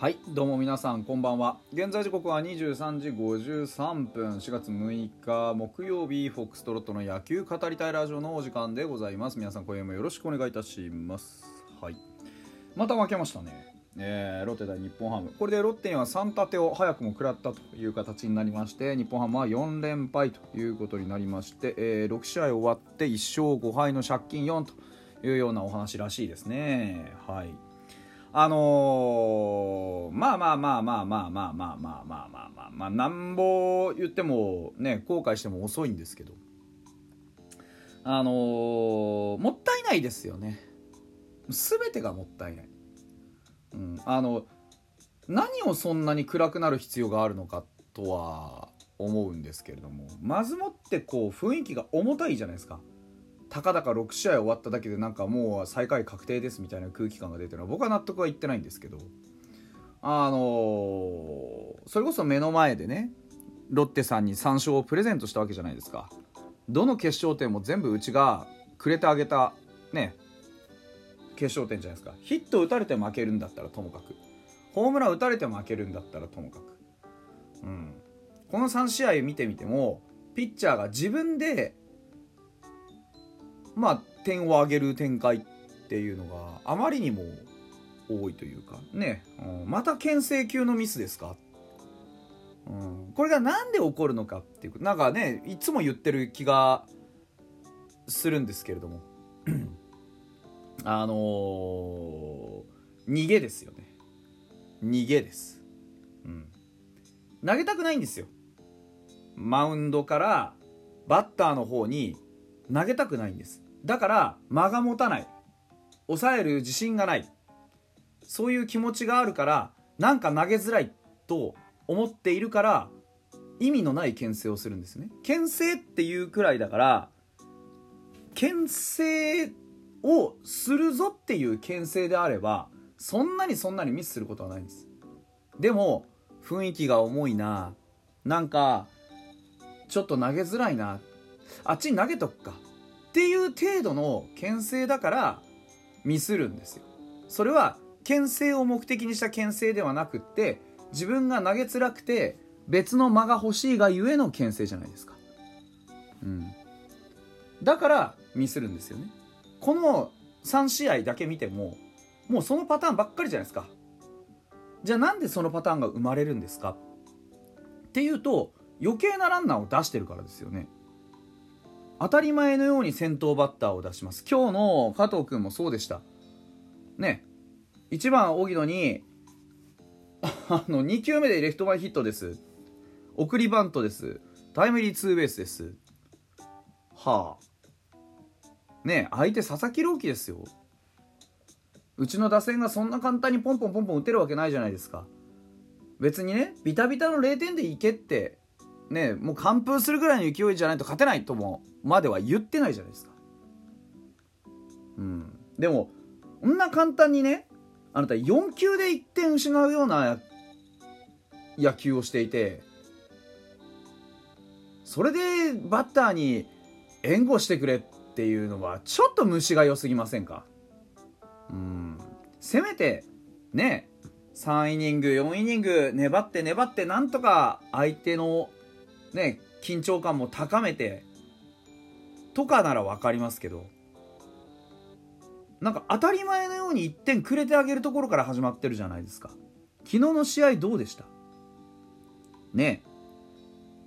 はいどうも皆さんこんばんは。現在時刻は23時53分。4月6日木曜日フォックストロットの野球語りたいラジオのお時間でございます。皆さん今夜もよろしくお願いいたします。はい。また負けましたね。えー、ロッテ対日本ハム。これでロッテには3立てを早くも食らったという形になりまして日本ハムは4連敗ということになりまして、えー、6試合終わって1勝5敗の借金4というようなお話らしいですね。はい。あのー、まあまあまあまあまあまあまあまあまあまあまあまあなんぼ言ってもね後悔しても遅いんですけどあのー、もったいないですよね全てがもったいない、うん、あの何をそんなに暗くなる必要があるのかとは思うんですけれどもまずもってこう雰囲気が重たいじゃないですかたかだか6試合終わっただけでなんかもう最下位確定ですみたいな空気感が出てるのは僕は納得はいってないんですけど。あのー、それこそ目の前でねロッテさんに3勝をプレゼントしたわけじゃないですか。どの決勝点も全部うちがくれてあげたね決勝点じゃないですか。ヒット打たれて負けるんだったらともかくホームラン打たれて負けるんだったらともかく。うん。この3試合見てみてもピッチャーが自分でまあ点を上げる展開っていうのがあまりにも多いというかね、うん、また牽制級のミスですか、うん、これが何で起こるのかっていう。なんかねいつも言ってる気がするんですけれども。あのー、逃げですよね。逃げです、うん、投げたくないんですよ。マウンドからバッターの方に投げたくないんです。だから間が持たない。抑える自信がない。そういう気持ちがあるからなんか投げづらいと思っているから意味のない牽制をするんですね。牽制っていうくらいだから牽制をするぞっていう牽制であればそんなにそんなにミスすることはないんです。でも雰囲気が重いななんかちょっと投げづらいなあっちに投げとくか。っていう程度の牽制だからミスるんですよ。それは牽制を目的にした牽制ではなくって自分が投げづらくて別の間が欲しいがゆえの牽制じゃないですか。うん。だからミスるんですよね。この3試合だけ見てももうそのパターンばっかりじゃないですか。じゃあなんでそのパターンが生まれるんですか？っていうと余計なランナーを出してるからですよね。当たり前のように先頭バッターを出します。今日の加藤君もそうでした。ね。1番荻野に あの2球目でレフト前ヒットです。送りバントです。タイムリーツーベースです。はあ。ね相手佐々木朗希ですよ。うちの打線がそんな簡単にポンポンポンポン打てるわけないじゃないですか。別にねビタビタの0点でいけってねもう完封するぐらいの勢いじゃないと勝てないともまでは言ってないじゃないですか。うん。でもこんな簡単にねあなた4球で1点失うような野球をしていてそれでバッターに援護してくれっていうのはちょっと虫が良すぎませんか？うん。せめてね3イニング4イニング粘って粘ってなんとか相手のね緊張感も高めてとかなら分かりますけどなんか当たり前のように1点くれてあげるところから始まってるじゃないですか。昨日の試合どうでした？ね。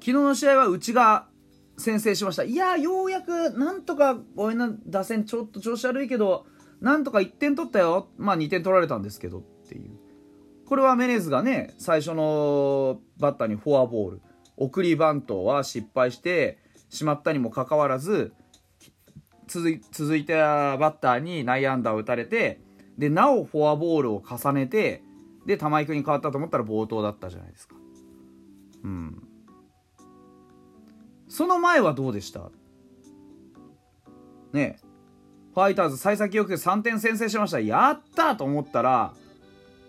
昨日の試合はうちが先制しました。いやようやくなんとかごめんな打線ちょっと調子悪いけどなんとか1点取ったよ。まあ2点取られたんですけどっていう。これはメネズがね最初のバッターにフォアボール。送りバントは失敗してしまったにもかかわらず続い続いたバッターに内野安打を打たれてでなおフォアボールを重ねてで玉井君に変わったと思ったら暴投だったじゃないですか。うん。その前はどうでした？ねファイターズ幸先よく3点先制しました。やったと思ったら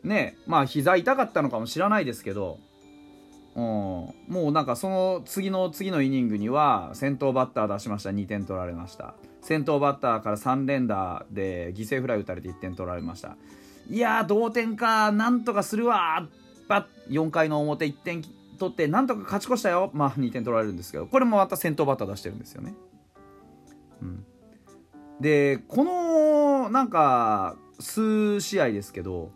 ねまあ膝痛かったのかもしれないですけど。うん、もうなんかその次の次のイニングには先頭バッター出しました。2点取られました。先頭バッターから3連打で犠牲フライ打たれて1点取られました。いや同点か。なんとかするわ。バッ4回の表1点取ってなんとか勝ち越したよ。まあ2点取られるんですけど。これもまた先頭バッター出してるんですよね。うん、でこのなんか数試合ですけど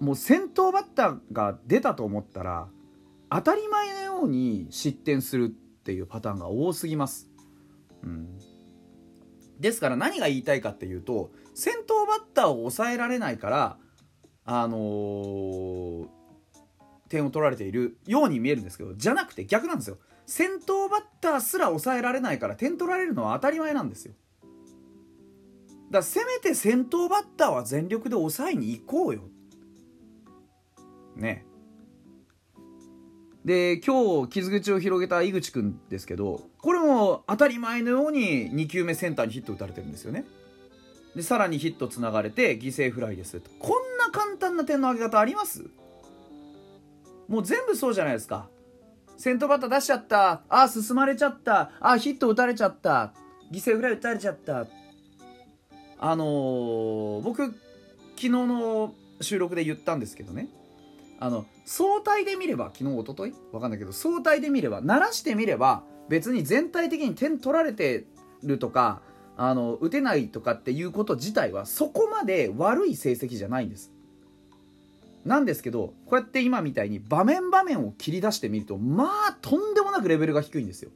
もう先頭バッターが出たと思ったら当たり前のように失点するっていうパターンが多すぎます。うん、ですから何が言いたいかっていうと先頭バッターを抑えられないからあのー、点を取られているように見えるんですけどじゃなくて逆なんですよ。先頭バッターすら抑えられないから点取られるのは当たり前なんですよ。だからせめて先頭バッターは全力で抑えに行こうよ。ね。で今日傷口を広げた井口君ですけどこれも当たり前のように2球目センターにヒット打たれてるんですよね。でさらにヒットつながれて犠牲フライですこんな簡単な点の上げ方あります？もう全部そうじゃないですか。先頭バッター出しちゃった。ああ進まれちゃった。ああヒット打たれちゃった。犠牲フライ打たれちゃった。あのー、僕昨日の収録で言ったんですけどね。あの相対で見れば昨日一昨日わかんないけど相対で見れば鳴らしてみれば別に全体的に点取られてるとかあの打てないとかっていうこと自体はそこまで悪い成績じゃないんです。なんですけどこうやって今みたいに場面場面を切り出してみるとまあとんでもなくレベルが低いんですよ。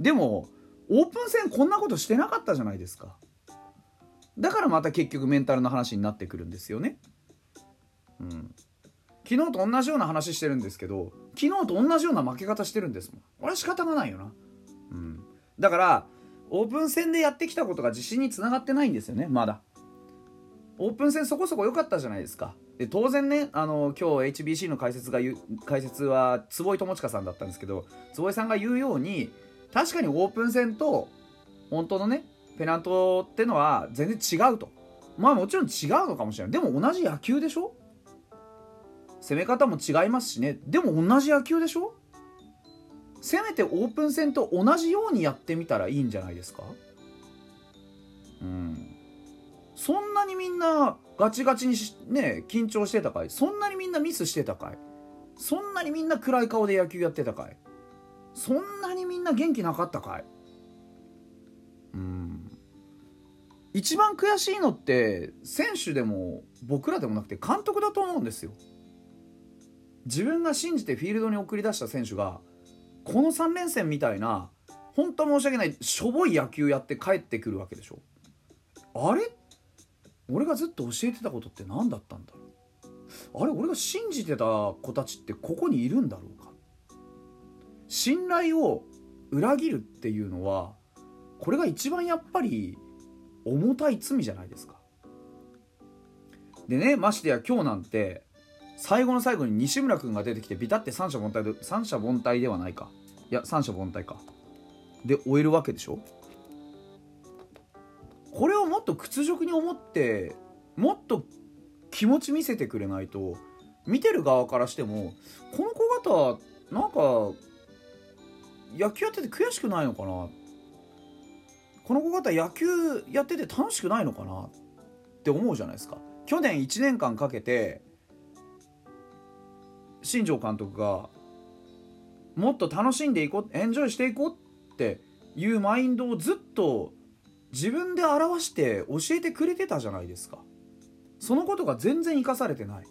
でもオープン戦こんなことしてなかったじゃないですか。だからまた結局メンタルの話になってくるんですよね。うん。昨日と同じような話してるんですけど昨日と同じような負け方してるんですもん。俺は仕方がないよな。うん。だからオープン戦でやってきたことが自信につながってないんですよねまだ。オープン戦そこそこ良かったじゃないですか。で当然ねあの今日 HBC の解説が解説は坪井智親さんだったんですけど坪井さんが言うように確かにオープン戦と本当のねペナントってのは全然違うと。まあもちろん違うのかもしれない。でも同じ野球でしょ？攻め方も違いますしね。でも同じ野球でしょ？せめてオープン戦と同じようにやってみたらいいんじゃないですか？うん。そんなにみんなガチガチにね緊張してたかい？そんなにみんなミスしてたかい？そんなにみんな暗い顔で野球やってたかい？そんなにみんな元気なかったかい？うん。一番悔しいのって選手でも僕らでもなくて監督だと思うんですよ。自分が信じてフィールドに送り出した選手がこの3連戦みたいな本当申し訳ないしょぼい野球やって帰ってくるわけでしょ。あれ？俺がずっと教えてたことって何だったんだろう。あれ？俺が信じてた子たちってここにいるんだろうか。信頼を裏切るっていうのはこれが一番やっぱり重たい罪じゃないですか。でねましてや今日なんて最後の最後に西村君が出てきてビタって三者凡退で三者凡退ではないか。いや三者凡退か。で終えるわけでしょ？これをもっと屈辱に思ってもっと気持ち見せてくれないと見てる側からしてもこの子方なんか野球やってて悔しくないのかな？この子方野球やってて楽しくないのかな？って思うじゃないですか。去年1年間かけて新庄監督がもっと楽しんでいこうエンジョイしていこうっていうマインドをずっと自分で表して教えてくれてたじゃないですか。そのことが全然生かされてない。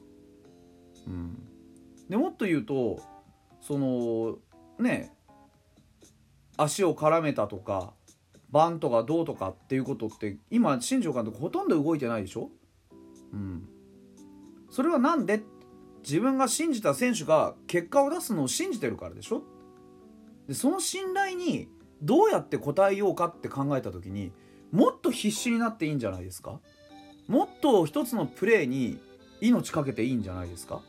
うん。でもっと言うとそのね足を絡めたとかバントがどうとかっていうことって今新庄監督ほとんど動いてないでしょ？うん。それは何で自分が信じた選手が結果を出すのを信じてるからでしょ？でその信頼にどうやって応えようかって考えた時にもっと必死になっていいんじゃないですか？もっと一つのプレーに命かけていいんじゃないですか？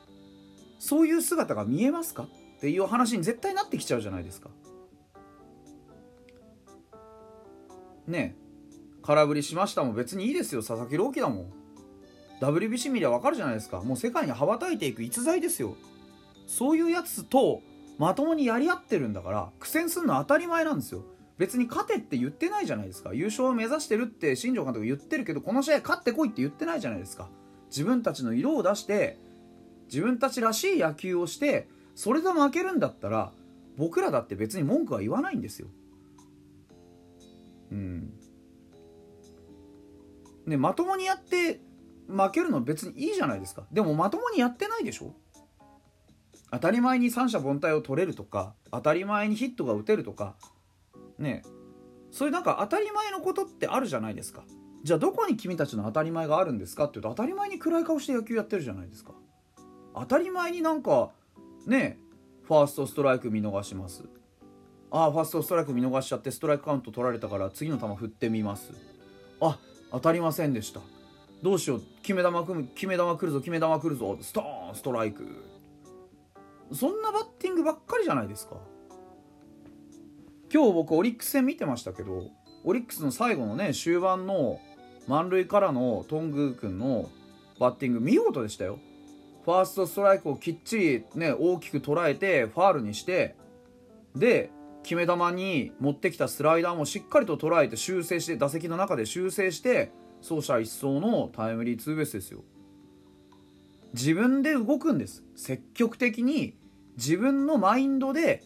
そういう姿が見えますか？っていう話に絶対なってきちゃうじゃないですか。ねえ空振りしましたも別にいいですよ佐々木朗希だもん。WBC 見りゃ分かるじゃないですか。もう世界に羽ばたいていく逸材ですよ。そういうやつとまともにやり合ってるんだから苦戦するの当たり前なんですよ。別に勝てって言ってないじゃないですか。優勝を目指してるって新庄監督言ってるけどこの試合勝ってこいって言ってないじゃないですか。自分たちの色を出して自分たちらしい野球をしてそれで負けるんだったら僕らだって別に文句は言わないんですよ。うん。ねまともにやって負けるの別にいいじゃないですか。でもまともにやってないでしょ？当たり前に三者凡退を取れるとか当たり前にヒットが打てるとか。ねそういうなんか当たり前のことってあるじゃないですか。じゃあどこに君たちの当たり前があるんですかっていうと当たり前に暗い顔して野球やってるじゃないですか。当たり前になんかねファーストストライク見逃します。ああファーストストライク見逃しちゃってストライクカウント取られたから次の球振ってみます。あ当たりませんでした。どうしよう決め球組む決め球来るぞ決め球来るぞストーンストライク。そんなバッティングばっかりじゃないですか。今日僕オリックス戦見てましたけどオリックスの最後のね終盤の満塁からのトングー君のバッティング見事でしたよ。ファーストストライクをきっちりね大きく捉えてファールにしてで決め球に持ってきたスライダーもしっかりと捉えて修正して打席の中で修正して走者一掃のタイムリーツーベースですよ。自分で動くんです。積極的に自分のマインドで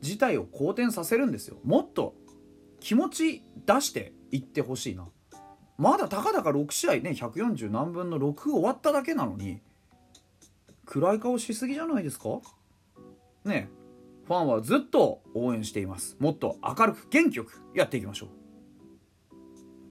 事態を好転させるんですよ。もっと気持ち出していってほしいな。まだたかだか6試合ね140何分の6終わっただけなのに暗い顔しすぎじゃないですか？ねファンはずっと応援しています。もっと明るく元気よくやっていきましょう。